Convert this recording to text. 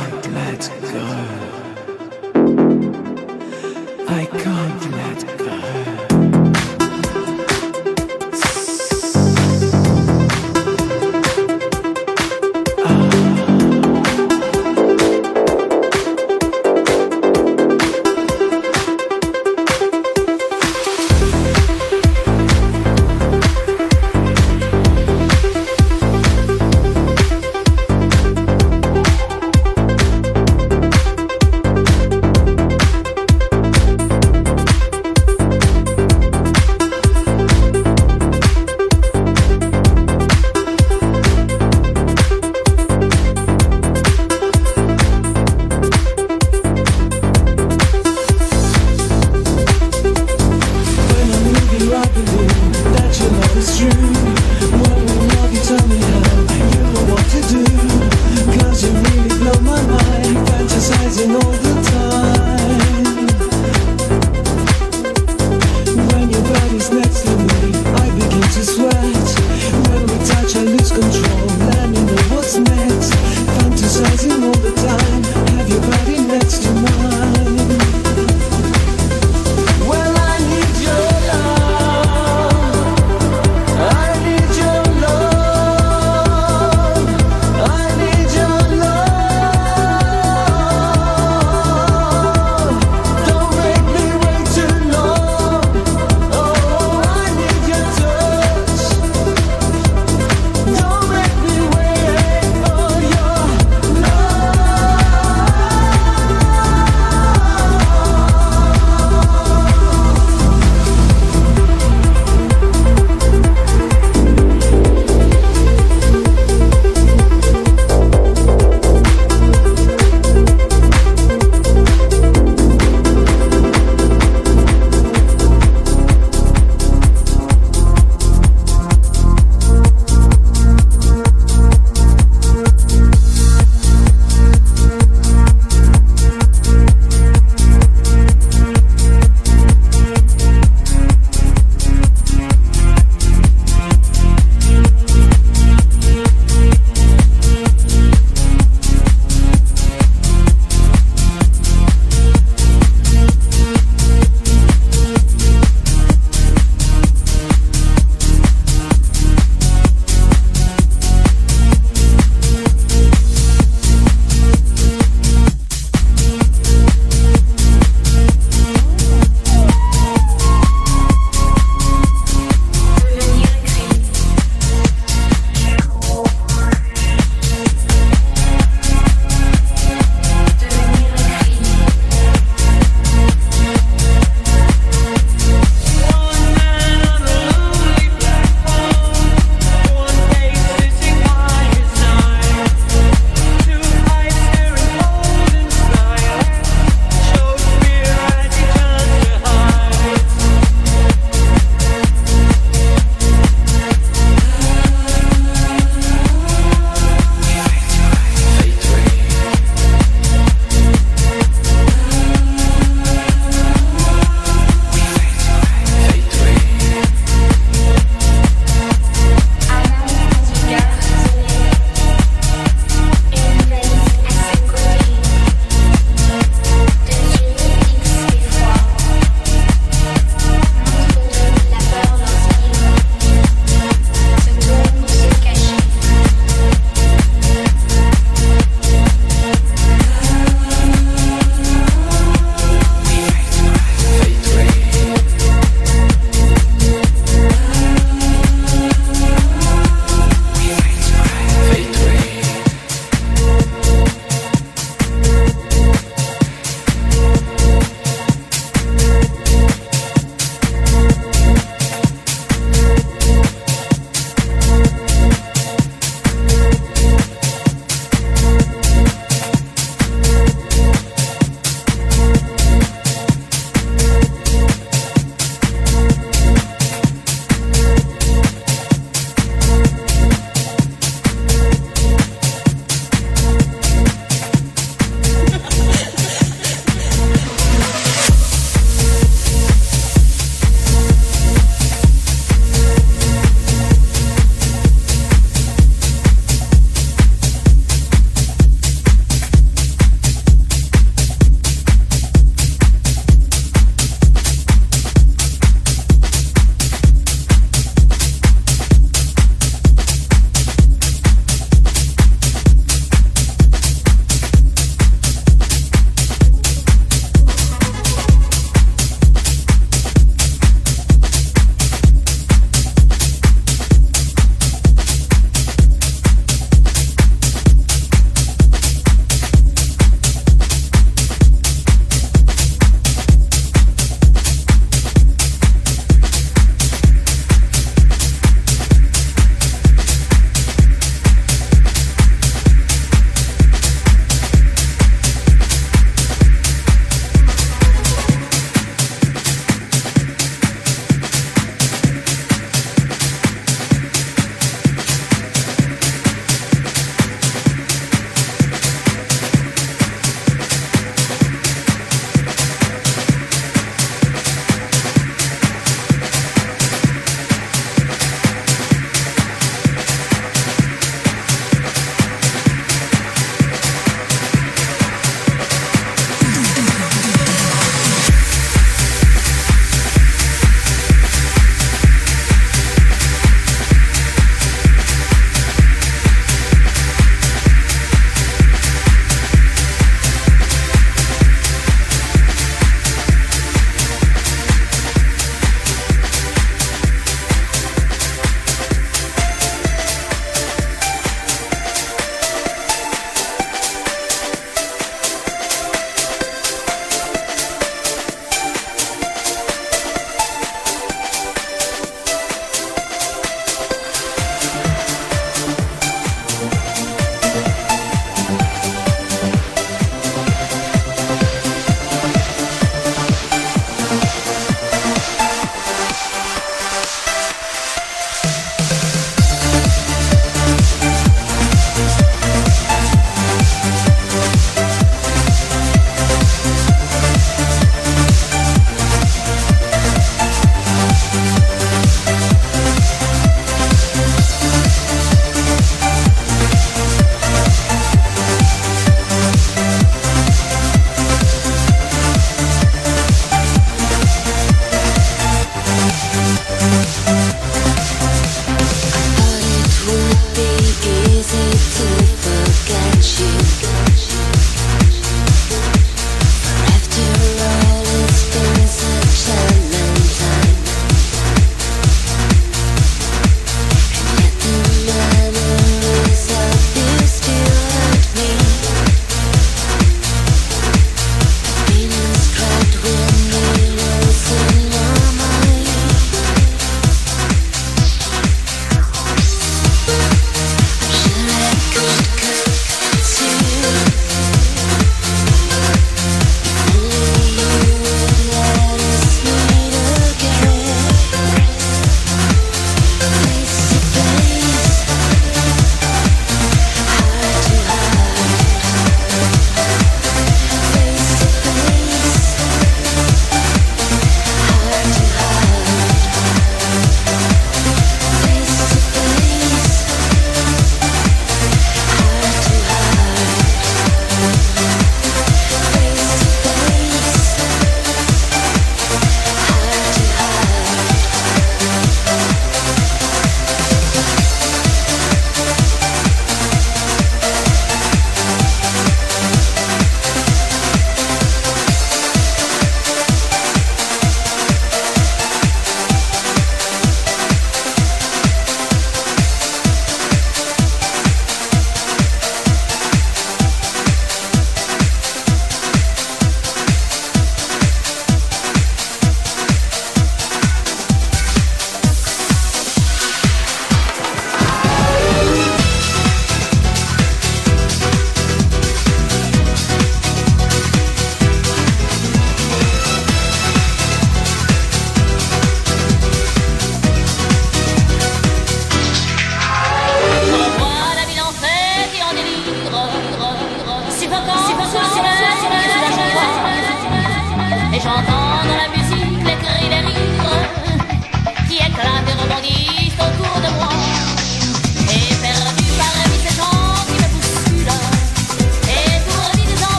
can't let go. I can't let go.